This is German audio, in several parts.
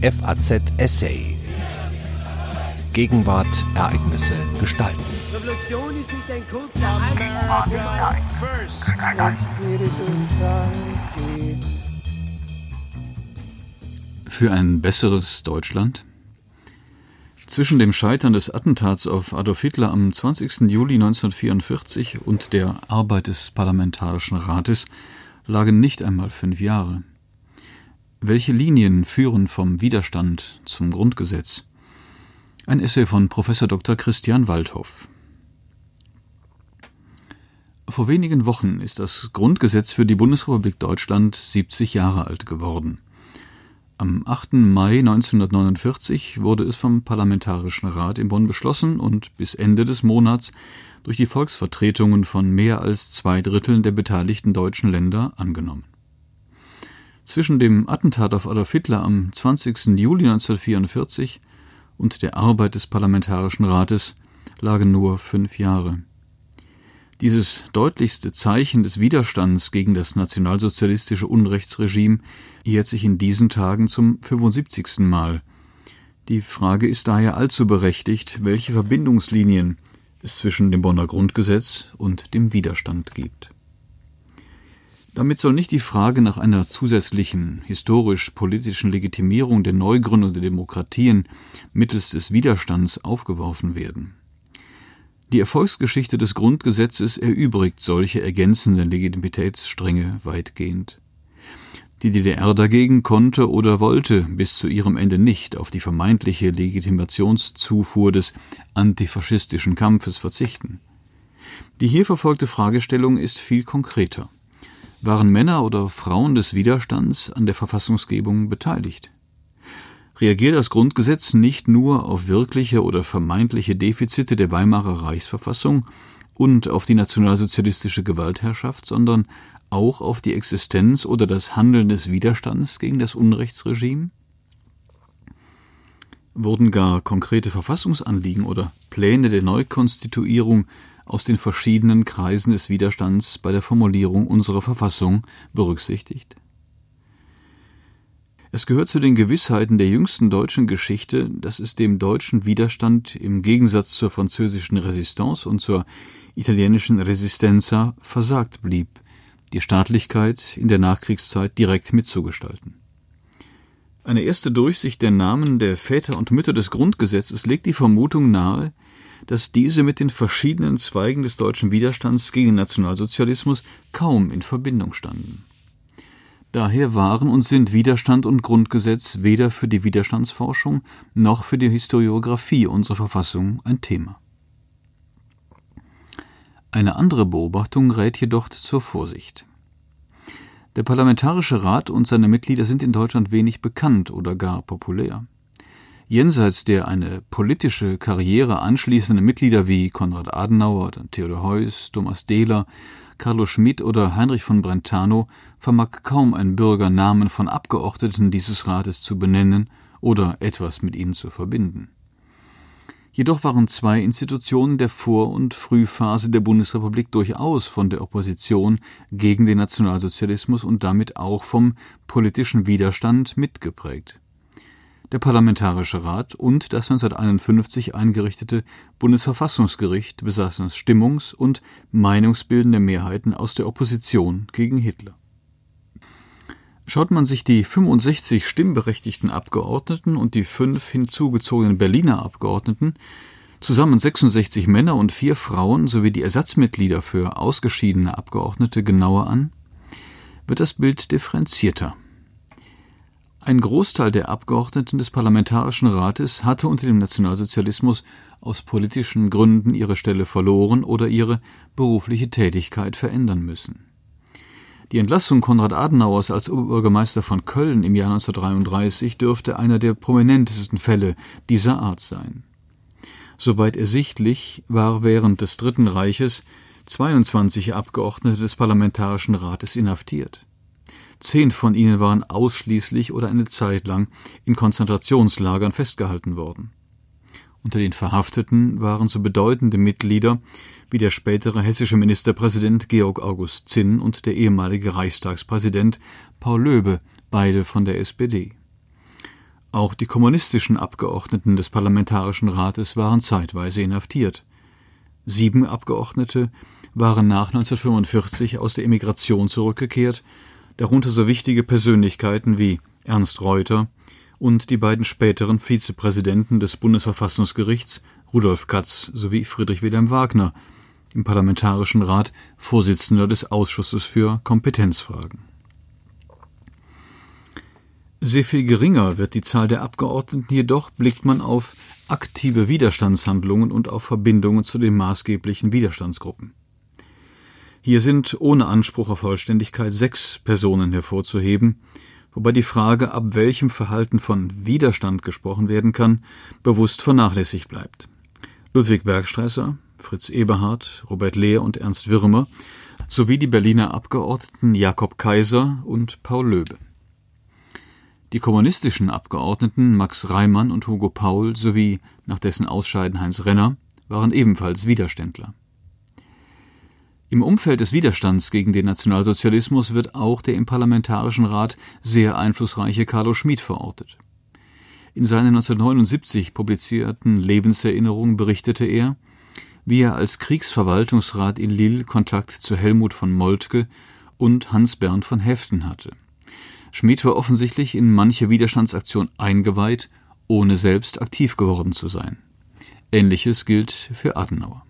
FAZ Essay. Gegenwart, Ereignisse, Gestalten. Revolution ist nicht ein kurzer Für ein besseres Deutschland? Zwischen dem Scheitern des Attentats auf Adolf Hitler am 20. Juli 1944 und der Arbeit des Parlamentarischen Rates lagen nicht einmal fünf Jahre. Welche Linien führen vom Widerstand zum Grundgesetz? Ein Essay von Prof. Dr. Christian Waldhoff. Vor wenigen Wochen ist das Grundgesetz für die Bundesrepublik Deutschland 70 Jahre alt geworden. Am 8. Mai 1949 wurde es vom Parlamentarischen Rat in Bonn beschlossen und bis Ende des Monats durch die Volksvertretungen von mehr als zwei Dritteln der beteiligten deutschen Länder angenommen. Zwischen dem Attentat auf Adolf Hitler am 20. Juli 1944 und der Arbeit des Parlamentarischen Rates lagen nur fünf Jahre. Dieses deutlichste Zeichen des Widerstands gegen das nationalsozialistische Unrechtsregime jährt sich in diesen Tagen zum 75. Mal. Die Frage ist daher allzu berechtigt, welche Verbindungslinien es zwischen dem Bonner Grundgesetz und dem Widerstand gibt. Damit soll nicht die Frage nach einer zusätzlichen historisch-politischen Legitimierung der Neugründung der Demokratien mittels des Widerstands aufgeworfen werden. Die Erfolgsgeschichte des Grundgesetzes erübrigt solche ergänzende Legitimitätsstränge weitgehend. Die DDR dagegen konnte oder wollte bis zu ihrem Ende nicht auf die vermeintliche Legitimationszufuhr des antifaschistischen Kampfes verzichten. Die hier verfolgte Fragestellung ist viel konkreter. Waren Männer oder Frauen des Widerstands an der Verfassungsgebung beteiligt? reagiert das Grundgesetz nicht nur auf wirkliche oder vermeintliche Defizite der Weimarer Reichsverfassung und auf die nationalsozialistische Gewaltherrschaft, sondern auch auf die Existenz oder das Handeln des Widerstands gegen das Unrechtsregime? Wurden gar konkrete Verfassungsanliegen oder Pläne der Neukonstituierung aus den verschiedenen Kreisen des Widerstands bei der Formulierung unserer Verfassung berücksichtigt? Es gehört zu den Gewissheiten der jüngsten deutschen Geschichte, dass es dem deutschen Widerstand im Gegensatz zur französischen Resistance und zur italienischen Resistenza versagt blieb, die Staatlichkeit in der Nachkriegszeit direkt mitzugestalten. Eine erste Durchsicht der Namen der Väter und Mütter des Grundgesetzes legt die Vermutung nahe, dass diese mit den verschiedenen Zweigen des deutschen Widerstands gegen Nationalsozialismus kaum in Verbindung standen. Daher waren und sind Widerstand und Grundgesetz weder für die Widerstandsforschung noch für die Historiographie unserer Verfassung ein Thema. Eine andere Beobachtung rät jedoch zur Vorsicht. Der Parlamentarische Rat und seine Mitglieder sind in Deutschland wenig bekannt oder gar populär. Jenseits der eine politische Karriere anschließenden Mitglieder wie Konrad Adenauer, Theodor Heuss, Thomas Dehler Carlo Schmid oder Heinrich von Brentano vermag kaum ein Bürger Namen von Abgeordneten dieses Rates zu benennen oder etwas mit ihnen zu verbinden. Jedoch waren zwei Institutionen der Vor- und Frühphase der Bundesrepublik durchaus von der Opposition gegen den Nationalsozialismus und damit auch vom politischen Widerstand mitgeprägt der Parlamentarische Rat und das 1951 eingerichtete Bundesverfassungsgericht besaßen Stimmungs- und meinungsbildende Mehrheiten aus der Opposition gegen Hitler. Schaut man sich die 65 stimmberechtigten Abgeordneten und die fünf hinzugezogenen Berliner Abgeordneten, zusammen 66 Männer und vier Frauen sowie die Ersatzmitglieder für ausgeschiedene Abgeordnete genauer an, wird das Bild differenzierter. Ein Großteil der Abgeordneten des Parlamentarischen Rates hatte unter dem Nationalsozialismus aus politischen Gründen ihre Stelle verloren oder ihre berufliche Tätigkeit verändern müssen. Die Entlassung Konrad Adenauers als Oberbürgermeister von Köln im Jahr 1933 dürfte einer der prominentesten Fälle dieser Art sein. Soweit ersichtlich war während des Dritten Reiches 22 Abgeordnete des Parlamentarischen Rates inhaftiert. Zehn von ihnen waren ausschließlich oder eine Zeit lang in Konzentrationslagern festgehalten worden. Unter den Verhafteten waren so bedeutende Mitglieder wie der spätere hessische Ministerpräsident Georg August Zinn und der ehemalige Reichstagspräsident Paul Löbe, beide von der SPD. Auch die kommunistischen Abgeordneten des Parlamentarischen Rates waren zeitweise inhaftiert. Sieben Abgeordnete waren nach 1945 aus der Emigration zurückgekehrt, darunter so wichtige Persönlichkeiten wie Ernst Reuter und die beiden späteren Vizepräsidenten des Bundesverfassungsgerichts Rudolf Katz sowie Friedrich Wilhelm Wagner, im Parlamentarischen Rat Vorsitzender des Ausschusses für Kompetenzfragen. Sehr viel geringer wird die Zahl der Abgeordneten, jedoch blickt man auf aktive Widerstandshandlungen und auf Verbindungen zu den maßgeblichen Widerstandsgruppen. Hier sind ohne Anspruch auf Vollständigkeit sechs Personen hervorzuheben, wobei die Frage, ab welchem Verhalten von Widerstand gesprochen werden kann, bewusst vernachlässigt bleibt. Ludwig Bergstresser, Fritz Eberhard, Robert Lehr und Ernst Wirmer sowie die Berliner Abgeordneten Jakob Kaiser und Paul Löbe. Die kommunistischen Abgeordneten Max Reimann und Hugo Paul sowie nach dessen Ausscheiden Heinz Renner waren ebenfalls Widerständler. Im Umfeld des Widerstands gegen den Nationalsozialismus wird auch der im Parlamentarischen Rat sehr einflussreiche Carlo Schmid verortet. In seinen 1979 publizierten Lebenserinnerungen berichtete er, wie er als Kriegsverwaltungsrat in Lille Kontakt zu Helmut von Moltke und Hans Bernd von Heften hatte. Schmid war offensichtlich in manche Widerstandsaktion eingeweiht, ohne selbst aktiv geworden zu sein. Ähnliches gilt für Adenauer.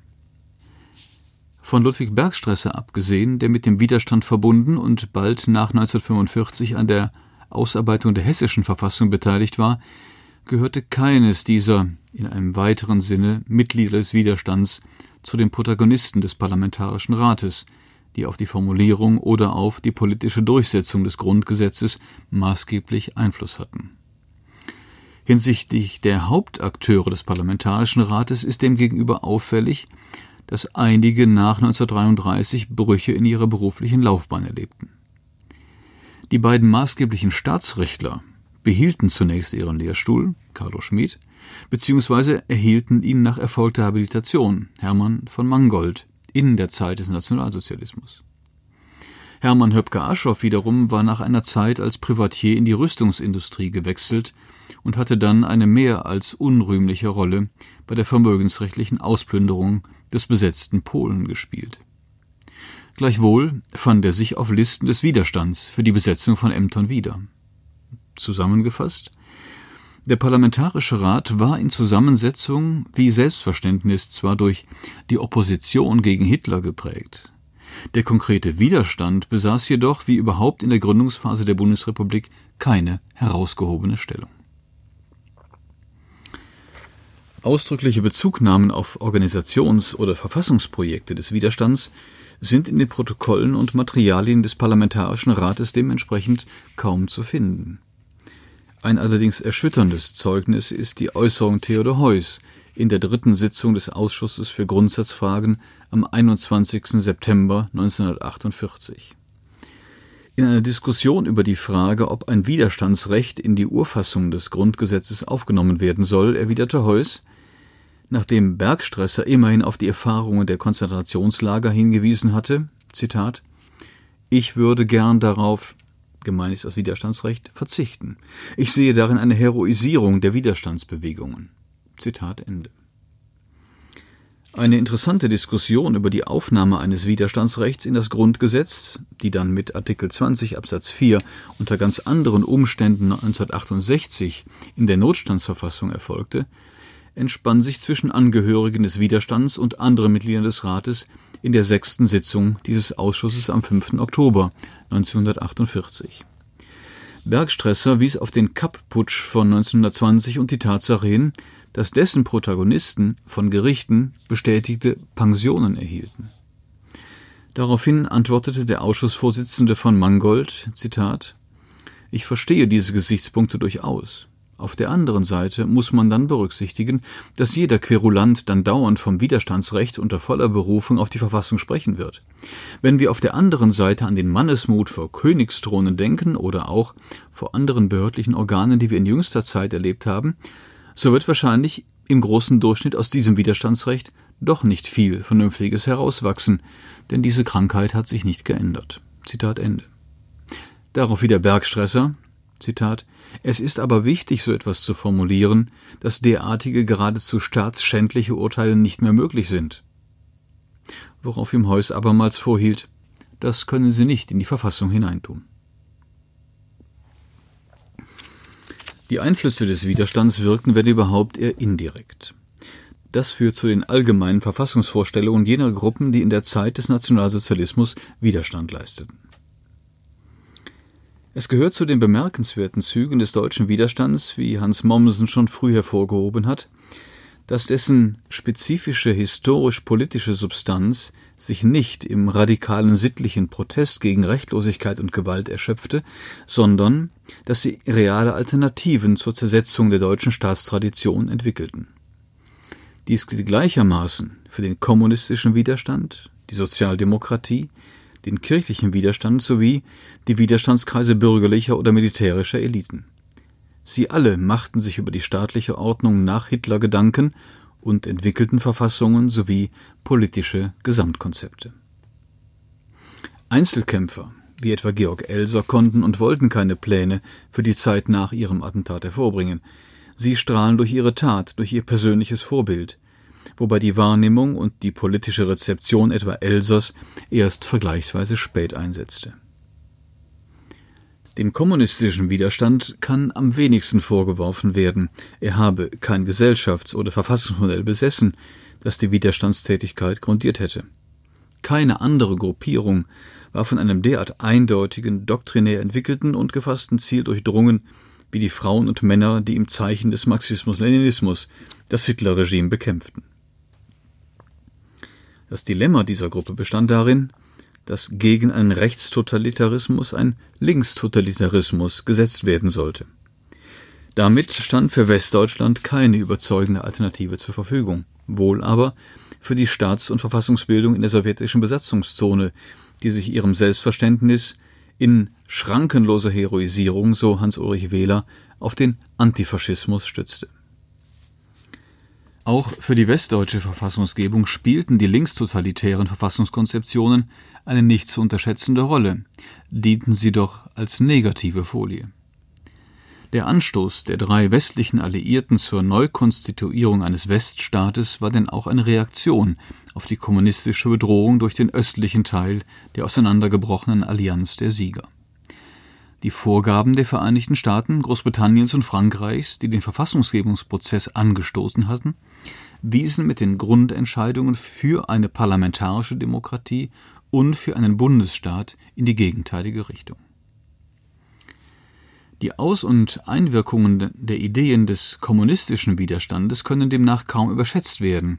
Von Ludwig Bergstresser abgesehen, der mit dem Widerstand verbunden und bald nach 1945 an der Ausarbeitung der hessischen Verfassung beteiligt war, gehörte keines dieser in einem weiteren Sinne Mitglieder des Widerstands zu den Protagonisten des Parlamentarischen Rates, die auf die Formulierung oder auf die politische Durchsetzung des Grundgesetzes maßgeblich Einfluss hatten. Hinsichtlich der Hauptakteure des Parlamentarischen Rates ist demgegenüber auffällig, dass einige nach 1933 Brüche in ihrer beruflichen Laufbahn erlebten. Die beiden maßgeblichen Staatsrechtler behielten zunächst ihren Lehrstuhl, Carlo Schmid, beziehungsweise erhielten ihn nach erfolgter Habilitation, Hermann von Mangold, in der Zeit des Nationalsozialismus. Hermann Höpke-Aschoff wiederum war nach einer Zeit als Privatier in die Rüstungsindustrie gewechselt und hatte dann eine mehr als unrühmliche Rolle bei der vermögensrechtlichen Ausplünderung des besetzten Polen gespielt. Gleichwohl fand er sich auf Listen des Widerstands für die Besetzung von Ämtern wieder. Zusammengefasst der Parlamentarische Rat war in Zusammensetzung wie Selbstverständnis zwar durch die Opposition gegen Hitler geprägt. Der konkrete Widerstand besaß jedoch, wie überhaupt in der Gründungsphase der Bundesrepublik, keine herausgehobene Stellung. Ausdrückliche Bezugnahmen auf Organisations- oder Verfassungsprojekte des Widerstands sind in den Protokollen und Materialien des Parlamentarischen Rates dementsprechend kaum zu finden. Ein allerdings erschütterndes Zeugnis ist die Äußerung Theodor Heuss in der dritten Sitzung des Ausschusses für Grundsatzfragen am 21. September 1948. In einer Diskussion über die Frage, ob ein Widerstandsrecht in die Urfassung des Grundgesetzes aufgenommen werden soll, erwiderte Heuss, nachdem Bergstresser immerhin auf die Erfahrungen der Konzentrationslager hingewiesen hatte, Zitat, ich würde gern darauf, gemeint ist das Widerstandsrecht, verzichten. Ich sehe darin eine Heroisierung der Widerstandsbewegungen. Zitat Ende. Eine interessante Diskussion über die Aufnahme eines Widerstandsrechts in das Grundgesetz, die dann mit Artikel 20 Absatz 4 unter ganz anderen Umständen 1968 in der Notstandsverfassung erfolgte, entspann sich zwischen Angehörigen des Widerstands und anderen Mitgliedern des Rates in der sechsten Sitzung dieses Ausschusses am 5. Oktober 1948. Bergstresser wies auf den Kapp-Putsch von 1920 und die Tatsache hin, dass dessen Protagonisten von Gerichten bestätigte Pensionen erhielten. Daraufhin antwortete der Ausschussvorsitzende von Mangold, Zitat, Ich verstehe diese Gesichtspunkte durchaus. Auf der anderen Seite muss man dann berücksichtigen, dass jeder Querulant dann dauernd vom Widerstandsrecht unter voller Berufung auf die Verfassung sprechen wird. Wenn wir auf der anderen Seite an den Mannesmut vor Königsthronen denken oder auch vor anderen behördlichen Organen, die wir in jüngster Zeit erlebt haben, so wird wahrscheinlich im großen Durchschnitt aus diesem Widerstandsrecht doch nicht viel Vernünftiges herauswachsen, denn diese Krankheit hat sich nicht geändert. Zitat Ende. Darauf wieder Bergstresser, Zitat Es ist aber wichtig, so etwas zu formulieren, dass derartige geradezu staatsschändliche Urteile nicht mehr möglich sind. Worauf ihm Heuss abermals vorhielt, das können Sie nicht in die Verfassung hineintun. Die Einflüsse des Widerstands wirkten, wenn überhaupt, eher indirekt. Das führt zu den allgemeinen Verfassungsvorstellungen jener Gruppen, die in der Zeit des Nationalsozialismus Widerstand leisteten. Es gehört zu den bemerkenswerten Zügen des deutschen Widerstands, wie Hans Mommsen schon früh hervorgehoben hat, dass dessen spezifische historisch-politische Substanz sich nicht im radikalen sittlichen Protest gegen Rechtlosigkeit und Gewalt erschöpfte, sondern dass sie reale Alternativen zur Zersetzung der deutschen Staatstradition entwickelten. Dies gilt gleichermaßen für den kommunistischen Widerstand, die Sozialdemokratie, den kirchlichen Widerstand sowie die Widerstandskreise bürgerlicher oder militärischer Eliten. Sie alle machten sich über die staatliche Ordnung nach Hitler Gedanken und entwickelten Verfassungen sowie politische Gesamtkonzepte. Einzelkämpfer wie etwa Georg Elser konnten und wollten keine Pläne für die Zeit nach ihrem Attentat hervorbringen. Sie strahlen durch ihre Tat, durch ihr persönliches Vorbild, wobei die Wahrnehmung und die politische Rezeption etwa Elsers erst vergleichsweise spät einsetzte. Dem kommunistischen Widerstand kann am wenigsten vorgeworfen werden, er habe kein Gesellschafts- oder Verfassungsmodell besessen, das die Widerstandstätigkeit grundiert hätte. Keine andere Gruppierung war von einem derart eindeutigen, doktrinär entwickelten und gefassten Ziel durchdrungen wie die Frauen und Männer, die im Zeichen des Marxismus-Leninismus das Hitlerregime bekämpften. Das Dilemma dieser Gruppe bestand darin, dass gegen einen Rechtstotalitarismus ein Linkstotalitarismus gesetzt werden sollte. Damit stand für Westdeutschland keine überzeugende Alternative zur Verfügung, wohl aber für die Staats- und Verfassungsbildung in der sowjetischen Besatzungszone, die sich ihrem Selbstverständnis in schrankenloser Heroisierung, so Hans-Ulrich Wähler, auf den Antifaschismus stützte. Auch für die westdeutsche Verfassungsgebung spielten die linkstotalitären Verfassungskonzeptionen eine nicht zu unterschätzende Rolle, dienten sie doch als negative Folie. Der Anstoß der drei westlichen Alliierten zur Neukonstituierung eines Weststaates war denn auch eine Reaktion auf die kommunistische Bedrohung durch den östlichen Teil der auseinandergebrochenen Allianz der Sieger. Die Vorgaben der Vereinigten Staaten, Großbritanniens und Frankreichs, die den Verfassungsgebungsprozess angestoßen hatten, wiesen mit den Grundentscheidungen für eine parlamentarische Demokratie und für einen Bundesstaat in die gegenteilige Richtung. Die Aus- und Einwirkungen der Ideen des kommunistischen Widerstandes können demnach kaum überschätzt werden,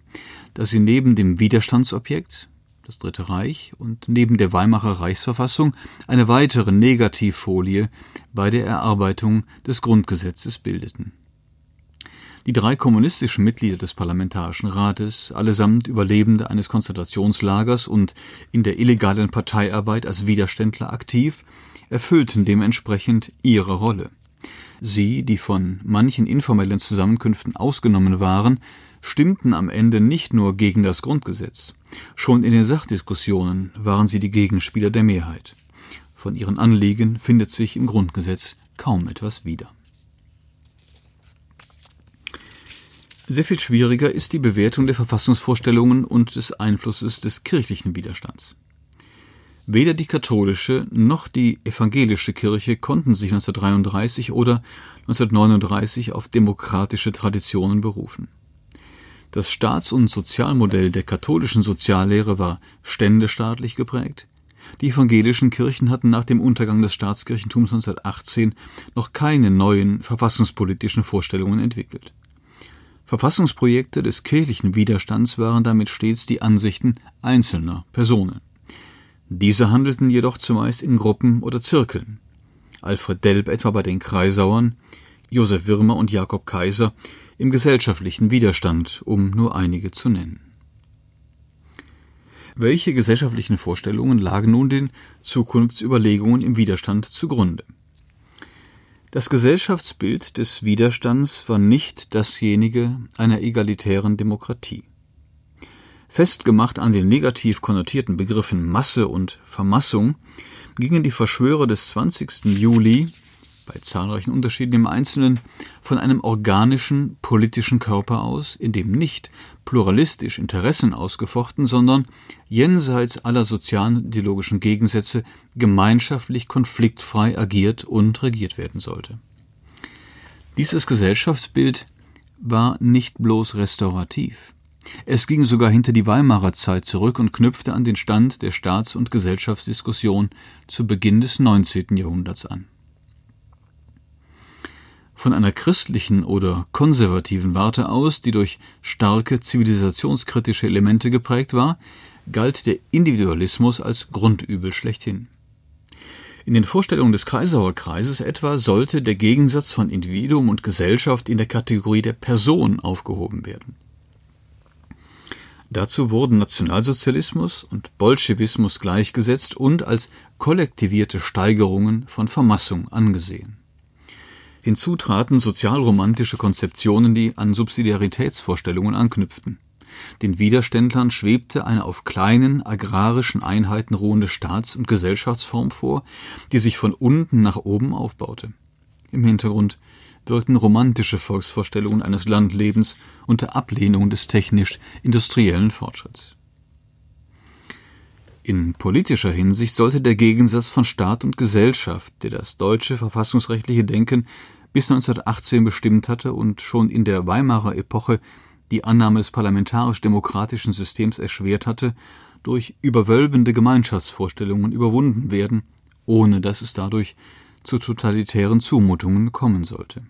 da sie neben dem Widerstandsobjekt, das Dritte Reich, und neben der Weimarer Reichsverfassung eine weitere Negativfolie bei der Erarbeitung des Grundgesetzes bildeten. Die drei kommunistischen Mitglieder des Parlamentarischen Rates, allesamt Überlebende eines Konzentrationslagers und in der illegalen Parteiarbeit als Widerständler aktiv, erfüllten dementsprechend ihre Rolle. Sie, die von manchen informellen Zusammenkünften ausgenommen waren, stimmten am Ende nicht nur gegen das Grundgesetz. Schon in den Sachdiskussionen waren sie die Gegenspieler der Mehrheit. Von ihren Anliegen findet sich im Grundgesetz kaum etwas wieder. Sehr viel schwieriger ist die Bewertung der Verfassungsvorstellungen und des Einflusses des kirchlichen Widerstands. Weder die katholische noch die evangelische Kirche konnten sich 1933 oder 1939 auf demokratische Traditionen berufen. Das Staats- und Sozialmodell der katholischen Soziallehre war ständestaatlich geprägt. Die evangelischen Kirchen hatten nach dem Untergang des Staatskirchentums 1918 noch keine neuen verfassungspolitischen Vorstellungen entwickelt. Verfassungsprojekte des kirchlichen Widerstands waren damit stets die Ansichten einzelner Personen. Diese handelten jedoch zumeist in Gruppen oder Zirkeln. Alfred Delp etwa bei den Kreisauern, Josef Wirmer und Jakob Kaiser im gesellschaftlichen Widerstand, um nur einige zu nennen. Welche gesellschaftlichen Vorstellungen lagen nun den Zukunftsüberlegungen im Widerstand zugrunde? Das Gesellschaftsbild des Widerstands war nicht dasjenige einer egalitären Demokratie. Festgemacht an den negativ konnotierten Begriffen Masse und Vermassung gingen die Verschwörer des 20. Juli bei zahlreichen Unterschieden im Einzelnen, von einem organischen politischen Körper aus, in dem nicht pluralistisch Interessen ausgefochten, sondern jenseits aller sozialen und ideologischen Gegensätze gemeinschaftlich konfliktfrei agiert und regiert werden sollte. Dieses Gesellschaftsbild war nicht bloß restaurativ. Es ging sogar hinter die Weimarer Zeit zurück und knüpfte an den Stand der Staats- und Gesellschaftsdiskussion zu Beginn des 19. Jahrhunderts an. Von einer christlichen oder konservativen Warte aus, die durch starke zivilisationskritische Elemente geprägt war, galt der Individualismus als Grundübel schlechthin. In den Vorstellungen des Kreisauer Kreises etwa sollte der Gegensatz von Individuum und Gesellschaft in der Kategorie der Person aufgehoben werden. Dazu wurden Nationalsozialismus und Bolschewismus gleichgesetzt und als kollektivierte Steigerungen von Vermassung angesehen. Hinzu traten sozialromantische Konzeptionen, die an Subsidiaritätsvorstellungen anknüpften. Den Widerständlern schwebte eine auf kleinen agrarischen Einheiten ruhende Staats- und Gesellschaftsform vor, die sich von unten nach oben aufbaute. Im Hintergrund wirkten romantische Volksvorstellungen eines Landlebens unter Ablehnung des technisch-industriellen Fortschritts. In politischer Hinsicht sollte der Gegensatz von Staat und Gesellschaft, der das deutsche verfassungsrechtliche Denken bis 1918 bestimmt hatte und schon in der Weimarer Epoche die Annahme des parlamentarisch-demokratischen Systems erschwert hatte, durch überwölbende Gemeinschaftsvorstellungen überwunden werden, ohne dass es dadurch zu totalitären Zumutungen kommen sollte.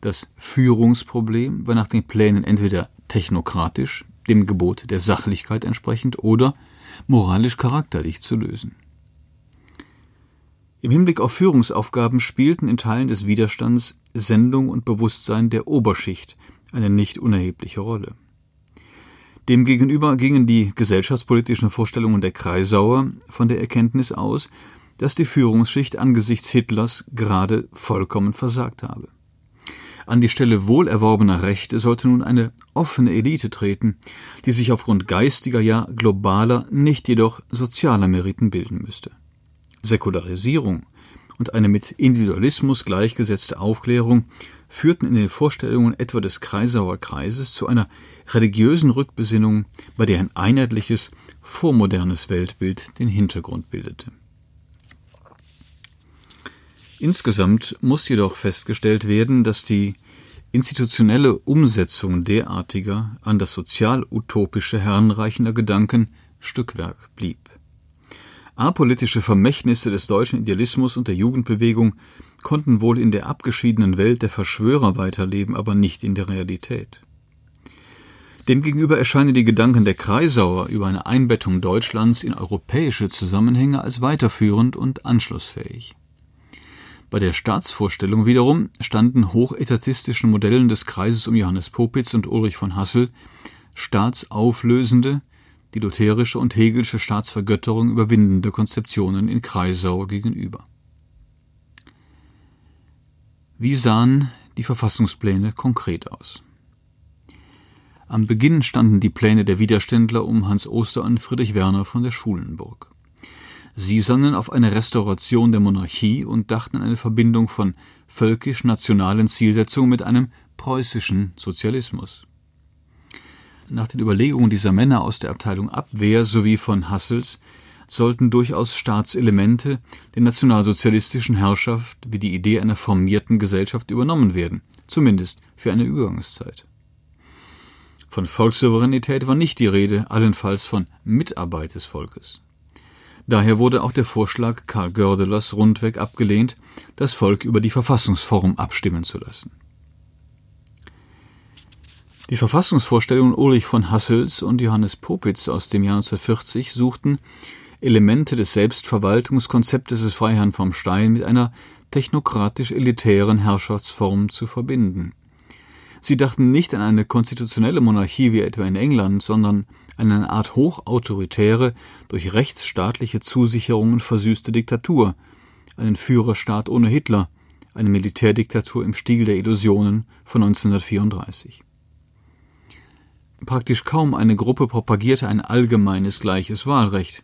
Das Führungsproblem war nach den Plänen entweder technokratisch, dem Gebot der Sachlichkeit entsprechend, oder moralisch charakterlich zu lösen. Im Hinblick auf Führungsaufgaben spielten in Teilen des Widerstands Sendung und Bewusstsein der Oberschicht eine nicht unerhebliche Rolle. Demgegenüber gingen die gesellschaftspolitischen Vorstellungen der Kreisauer von der Erkenntnis aus, dass die Führungsschicht angesichts Hitlers gerade vollkommen versagt habe. An die Stelle wohlerworbener Rechte sollte nun eine offene Elite treten, die sich aufgrund geistiger, ja globaler, nicht jedoch sozialer Meriten bilden müsste. Säkularisierung und eine mit Individualismus gleichgesetzte Aufklärung führten in den Vorstellungen etwa des Kreisauer Kreises zu einer religiösen Rückbesinnung, bei der ein einheitliches, vormodernes Weltbild den Hintergrund bildete. Insgesamt muss jedoch festgestellt werden, dass die institutionelle Umsetzung derartiger an das sozial-utopische heranreichender Gedanken Stückwerk blieb. Apolitische Vermächtnisse des deutschen Idealismus und der Jugendbewegung konnten wohl in der abgeschiedenen Welt der Verschwörer weiterleben, aber nicht in der Realität. Demgegenüber erscheinen die Gedanken der Kreisauer über eine Einbettung Deutschlands in europäische Zusammenhänge als weiterführend und anschlussfähig. Bei der Staatsvorstellung wiederum standen hochetatistischen Modellen des Kreises um Johannes Popitz und Ulrich von Hassel staatsauflösende, die lutherische und hegelsche Staatsvergötterung überwindende Konzeptionen in Kreisau gegenüber. Wie sahen die Verfassungspläne konkret aus? Am Beginn standen die Pläne der Widerständler um Hans Oster und Friedrich Werner von der Schulenburg. Sie sannen auf eine Restauration der Monarchie und dachten an eine Verbindung von völkisch-nationalen Zielsetzungen mit einem preußischen Sozialismus. Nach den Überlegungen dieser Männer aus der Abteilung Abwehr sowie von Hassels sollten durchaus Staatselemente der nationalsozialistischen Herrschaft wie die Idee einer formierten Gesellschaft übernommen werden, zumindest für eine Übergangszeit. Von Volkssouveränität war nicht die Rede, allenfalls von Mitarbeit des Volkes. Daher wurde auch der Vorschlag Karl Gördelers rundweg abgelehnt, das Volk über die Verfassungsform abstimmen zu lassen. Die Verfassungsvorstellungen Ulrich von Hassels und Johannes Popitz aus dem Jahr 1940 suchten, Elemente des Selbstverwaltungskonzeptes des Freiherrn vom Stein mit einer technokratisch-elitären Herrschaftsform zu verbinden. Sie dachten nicht an eine konstitutionelle Monarchie wie etwa in England, sondern eine Art hochautoritäre, durch rechtsstaatliche Zusicherungen versüßte Diktatur, einen Führerstaat ohne Hitler, eine Militärdiktatur im Stil der Illusionen von 1934. Praktisch kaum eine Gruppe propagierte ein allgemeines gleiches Wahlrecht.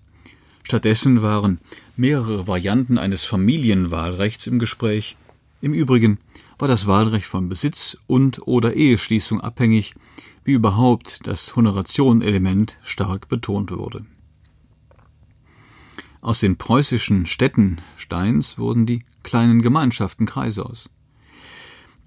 Stattdessen waren mehrere Varianten eines Familienwahlrechts im Gespräch, Im Übrigen war das Wahlrecht von Besitz und oder Eheschließung abhängig, wie überhaupt das Honoration-Element stark betont wurde. Aus den preußischen Städten Steins wurden die kleinen Gemeinschaften Kreisaus.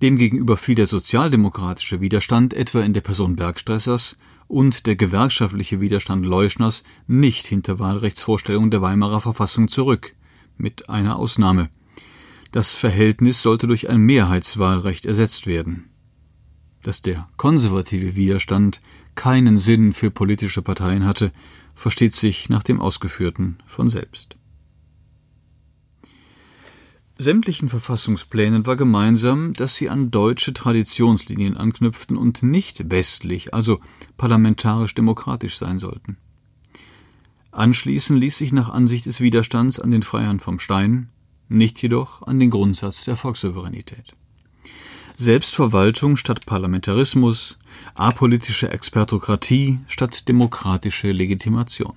Demgegenüber fiel der sozialdemokratische Widerstand etwa in der Person Bergstressers und der gewerkschaftliche Widerstand Leuschners nicht hinter Wahlrechtsvorstellungen der Weimarer Verfassung zurück, mit einer Ausnahme. Das Verhältnis sollte durch ein Mehrheitswahlrecht ersetzt werden. Dass der konservative Widerstand keinen Sinn für politische Parteien hatte, versteht sich nach dem Ausgeführten von selbst. Sämtlichen Verfassungsplänen war gemeinsam, dass sie an deutsche Traditionslinien anknüpften und nicht westlich, also parlamentarisch-demokratisch sein sollten. Anschließen ließ sich nach Ansicht des Widerstands an den Freiherrn vom Stein, nicht jedoch an den Grundsatz der Volkssouveränität. Selbstverwaltung statt Parlamentarismus, apolitische Expertokratie statt demokratische Legitimation.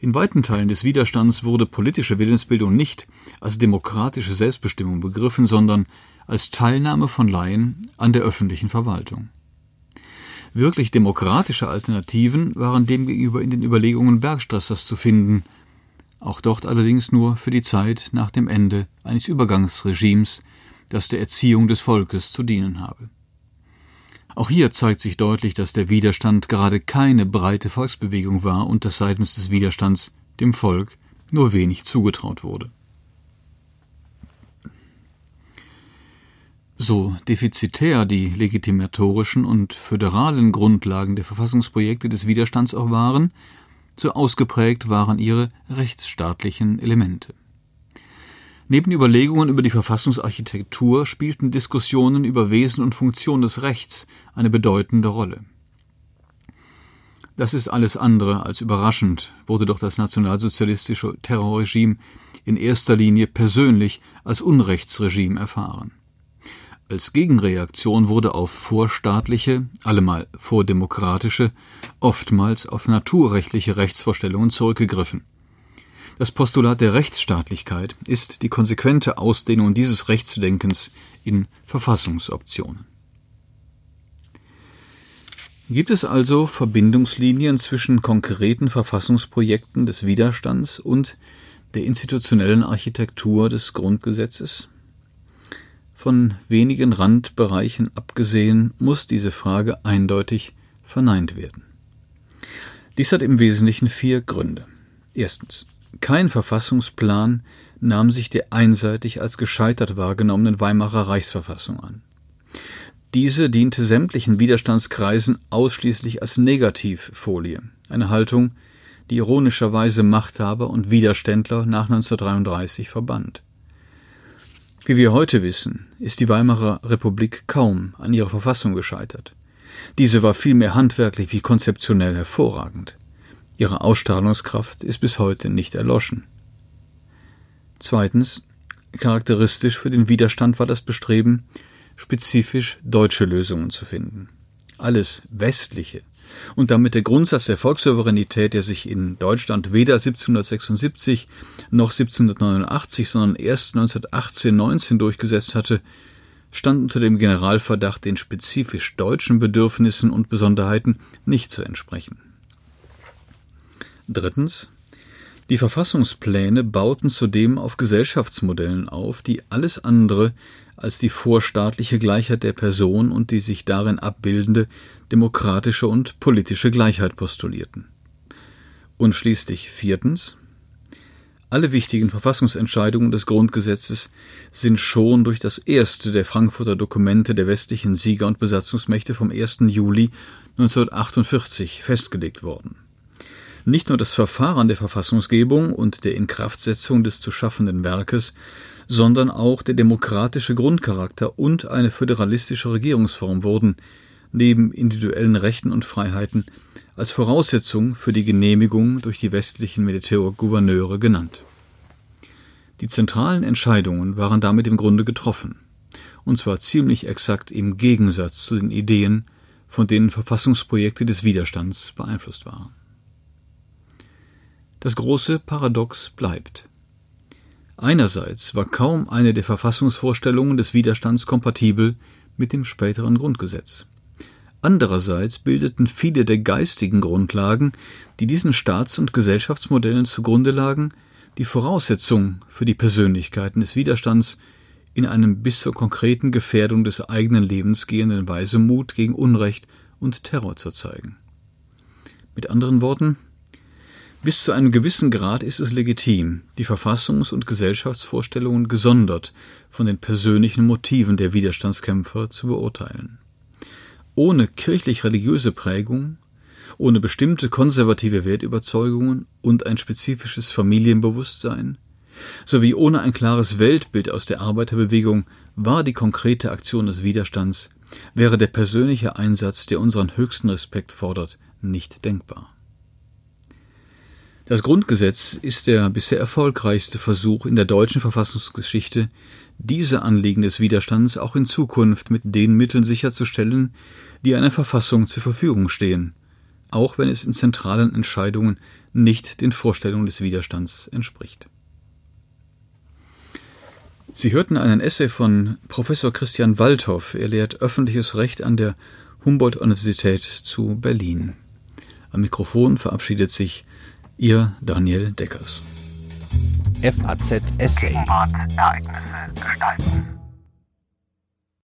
In weiten Teilen des Widerstands wurde politische Willensbildung nicht als demokratische Selbstbestimmung begriffen, sondern als Teilnahme von Laien an der öffentlichen Verwaltung. Wirklich demokratische Alternativen waren demgegenüber in den Überlegungen Bergstrassers zu finden, auch dort allerdings nur für die Zeit nach dem Ende eines Übergangsregimes, das der Erziehung des Volkes zu dienen habe. Auch hier zeigt sich deutlich, dass der Widerstand gerade keine breite Volksbewegung war und dass seitens des Widerstands dem Volk nur wenig zugetraut wurde. So defizitär die legitimatorischen und föderalen Grundlagen der Verfassungsprojekte des Widerstands auch waren, so ausgeprägt waren ihre rechtsstaatlichen Elemente. Neben Überlegungen über die Verfassungsarchitektur spielten Diskussionen über Wesen und Funktion des Rechts eine bedeutende Rolle. Das ist alles andere als überraschend, wurde doch das nationalsozialistische Terrorregime in erster Linie persönlich als Unrechtsregime erfahren. Als Gegenreaktion wurde auf vorstaatliche, allemal vordemokratische, oftmals auf naturrechtliche Rechtsvorstellungen zurückgegriffen. Das Postulat der Rechtsstaatlichkeit ist die konsequente Ausdehnung dieses Rechtsdenkens in Verfassungsoptionen. Gibt es also Verbindungslinien zwischen konkreten Verfassungsprojekten des Widerstands und der institutionellen Architektur des Grundgesetzes? Von wenigen Randbereichen abgesehen muss diese Frage eindeutig verneint werden. Dies hat im Wesentlichen vier Gründe. Erstens. Kein Verfassungsplan nahm sich der einseitig als gescheitert wahrgenommenen Weimarer Reichsverfassung an. Diese diente sämtlichen Widerstandskreisen ausschließlich als Negativfolie, eine Haltung, die ironischerweise Machthaber und Widerständler nach 1933 verband. Wie wir heute wissen, ist die Weimarer Republik kaum an ihrer Verfassung gescheitert. Diese war vielmehr handwerklich wie konzeptionell hervorragend. Ihre Ausstrahlungskraft ist bis heute nicht erloschen. Zweitens, charakteristisch für den Widerstand war das Bestreben, spezifisch deutsche Lösungen zu finden. Alles Westliche und damit der Grundsatz der Volkssouveränität, der sich in Deutschland weder 1776 noch 1789, sondern erst 1918-19 durchgesetzt hatte, stand unter dem Generalverdacht, den spezifisch deutschen Bedürfnissen und Besonderheiten nicht zu entsprechen. Drittens. Die Verfassungspläne bauten zudem auf Gesellschaftsmodellen auf, die alles andere als die vorstaatliche Gleichheit der Person und die sich darin abbildende demokratische und politische Gleichheit postulierten. Und schließlich viertens. Alle wichtigen Verfassungsentscheidungen des Grundgesetzes sind schon durch das erste der Frankfurter Dokumente der westlichen Sieger- und Besatzungsmächte vom 1. Juli 1948 festgelegt worden. Nicht nur das Verfahren der Verfassungsgebung und der Inkraftsetzung des zu schaffenden Werkes, sondern auch der demokratische Grundcharakter und eine föderalistische Regierungsform wurden, neben individuellen Rechten und Freiheiten, als Voraussetzung für die Genehmigung durch die westlichen Militärgouverneure genannt. Die zentralen Entscheidungen waren damit im Grunde getroffen, und zwar ziemlich exakt im Gegensatz zu den Ideen, von denen Verfassungsprojekte des Widerstands beeinflusst waren. Das große Paradox bleibt. Einerseits war kaum eine der Verfassungsvorstellungen des Widerstands kompatibel mit dem späteren Grundgesetz. Andererseits bildeten viele der geistigen Grundlagen, die diesen Staats- und Gesellschaftsmodellen zugrunde lagen, die Voraussetzung für die Persönlichkeiten des Widerstands in einem bis zur konkreten Gefährdung des eigenen Lebens gehenden Weise Mut gegen Unrecht und Terror zu zeigen. Mit anderen Worten, bis zu einem gewissen Grad ist es legitim, die Verfassungs- und Gesellschaftsvorstellungen gesondert von den persönlichen Motiven der Widerstandskämpfer zu beurteilen. Ohne kirchlich-religiöse Prägung, ohne bestimmte konservative Wertüberzeugungen und ein spezifisches Familienbewusstsein, sowie ohne ein klares Weltbild aus der Arbeiterbewegung war die konkrete Aktion des Widerstands, wäre der persönliche Einsatz, der unseren höchsten Respekt fordert, nicht denkbar. Das Grundgesetz ist der bisher erfolgreichste Versuch in der deutschen Verfassungsgeschichte, diese Anliegen des Widerstands auch in Zukunft mit den Mitteln sicherzustellen, die einer Verfassung zur Verfügung stehen, auch wenn es in zentralen Entscheidungen nicht den Vorstellungen des Widerstands entspricht. Sie hörten einen Essay von Professor Christian Waldhoff. Er lehrt öffentliches Recht an der Humboldt-Universität zu Berlin. Am Mikrofon verabschiedet sich Ihr Daniel Deckers. FAZ Essay. Ereignisse gestalten.